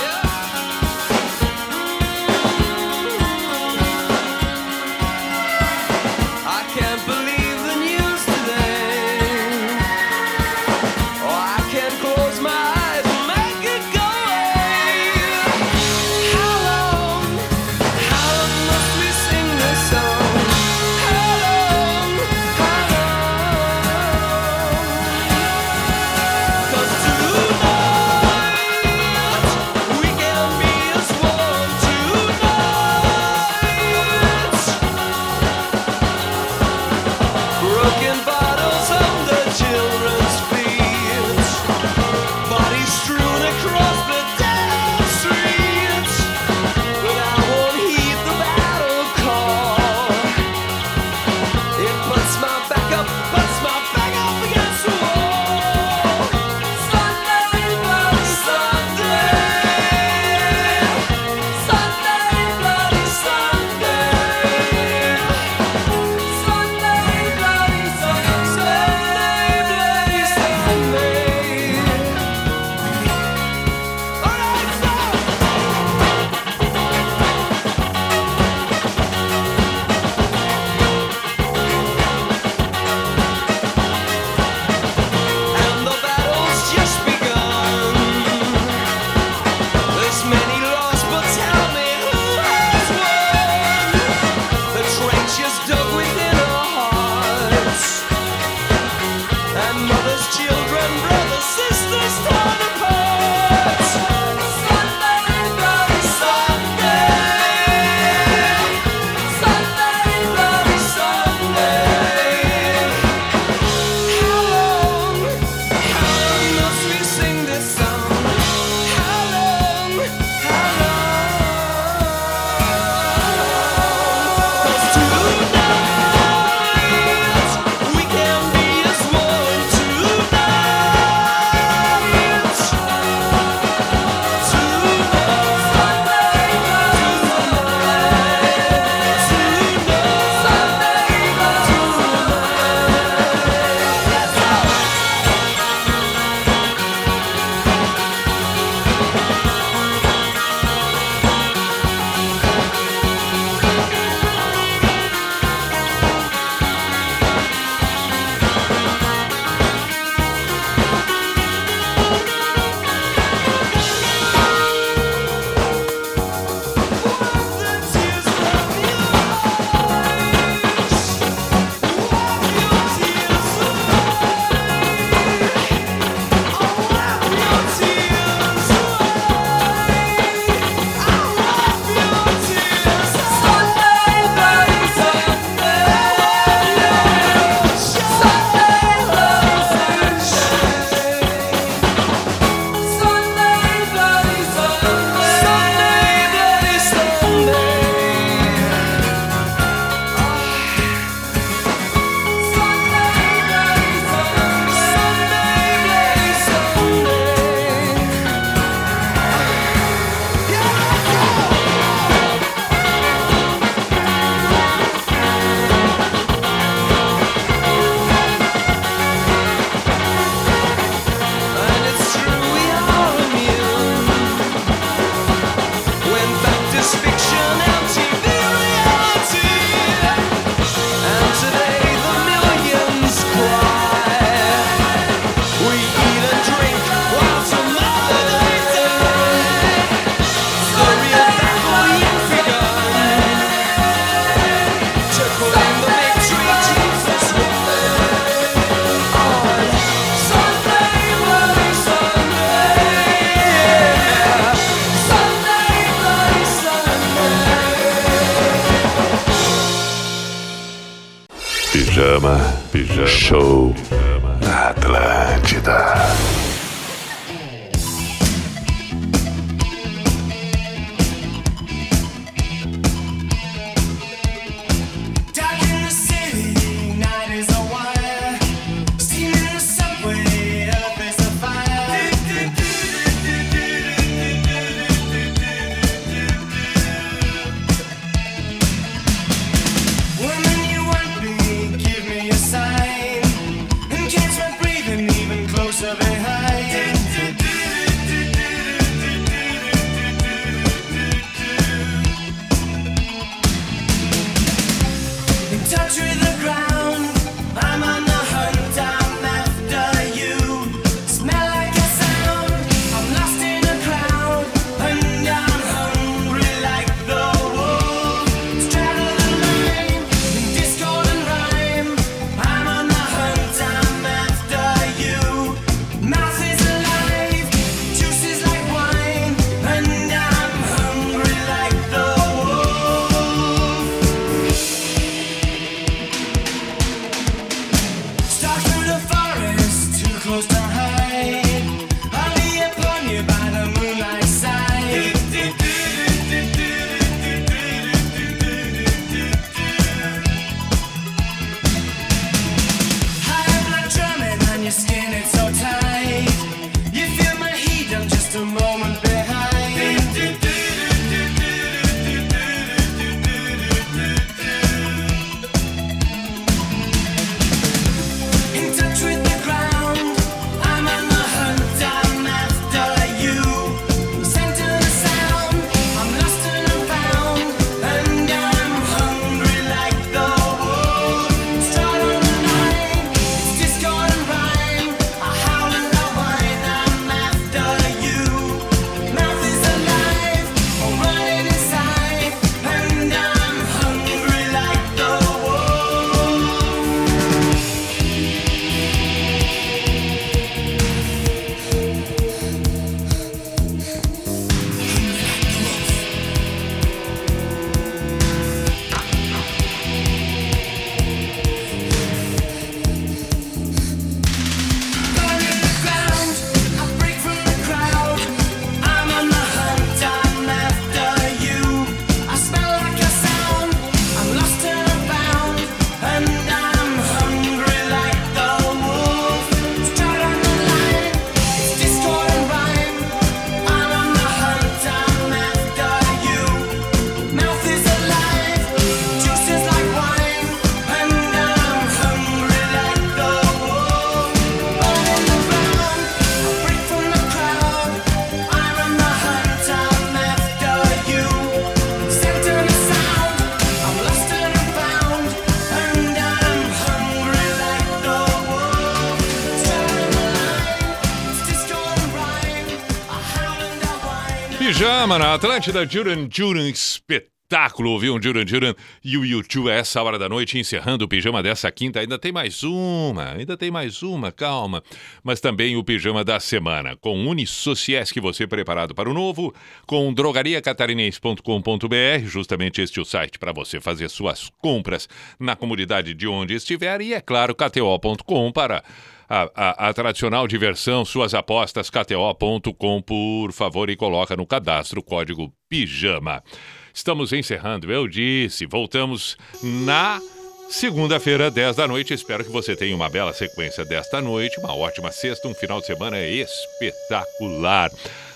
Atlântida, Duran Duran, espetáculo, viu? Um Duran Duran e o YouTube a essa hora da noite, encerrando o pijama dessa quinta. Ainda tem mais uma, ainda tem mais uma, calma. Mas também o pijama da semana, com Unisociesc, você preparado para o novo, com drogariacatarinense.com.br, justamente este é o site para você fazer suas compras na comunidade de onde estiver, e é claro, kto.com para a, a- a tradicional diversão, suas apostas, kto.com, por favor, e coloca no cadastro o código PIJAMA. Estamos encerrando, eu disse, voltamos na segunda-feira, 10 da noite. Espero que você tenha uma bela sequência desta noite, uma ótima sexta, um final de semana espetacular.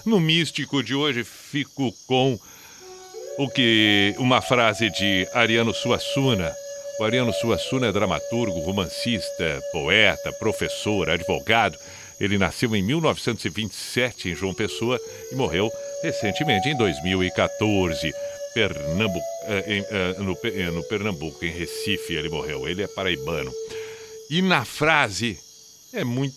No místico de hoje, fico com o que uma frase de Ariano Suassuna. O Ariano Suassuna é dramaturgo, romancista, poeta, professor, advogado. Ele nasceu em 1927 em João Pessoa e morreu recentemente em 2014. Pernambu eh, eh, no, eh, no Pernambuco, em Recife, ele morreu. Ele é paraibano. E na frase é muito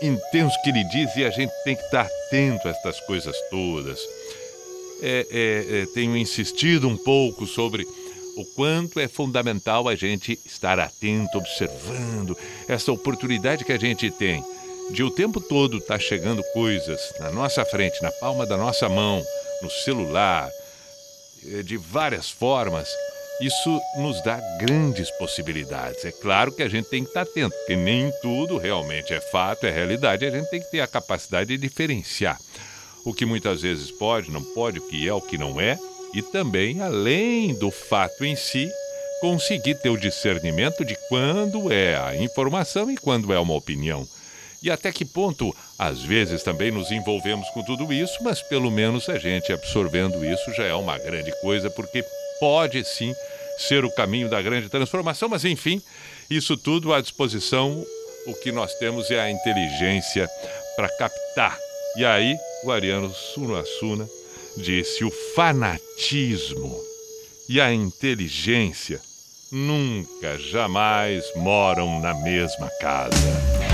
intenso que ele diz e a gente tem que estar atento a estas coisas todas. É, é, é, tenho insistido um pouco sobre o quanto é fundamental a gente estar atento, observando essa oportunidade que a gente tem de o tempo todo estar chegando coisas na nossa frente, na palma da nossa mão, no celular, eh, de várias formas, isso nos dá grandes possibilidades. É claro que a gente tem que estar atento, porque nem tudo realmente é fato, é realidade. A gente tem que ter a capacidade de diferenciar o que muitas vezes pode, não pode, o que é, o que não é, e também, além do fato em si, conseguir ter o discernimento de quando é a informação e quando é uma opinião. E até que ponto, às vezes, também nos envolvemos com tudo isso, mas pelo menos a gente absorvendo isso já é uma grande coisa, porque pode sim ser o caminho da grande transformação, mas enfim, isso tudo à disposição, o que nós temos é a inteligência para captar. E aí, o Ariano Sunassuna disse: o fanatismo e a inteligência nunca, jamais moram na mesma casa.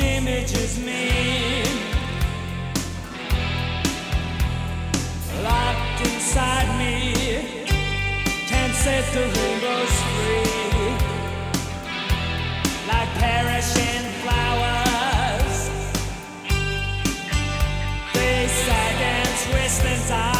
Images mean. Locked inside me, can't set the rainbows free. Like perishing flowers. They sag and twist and.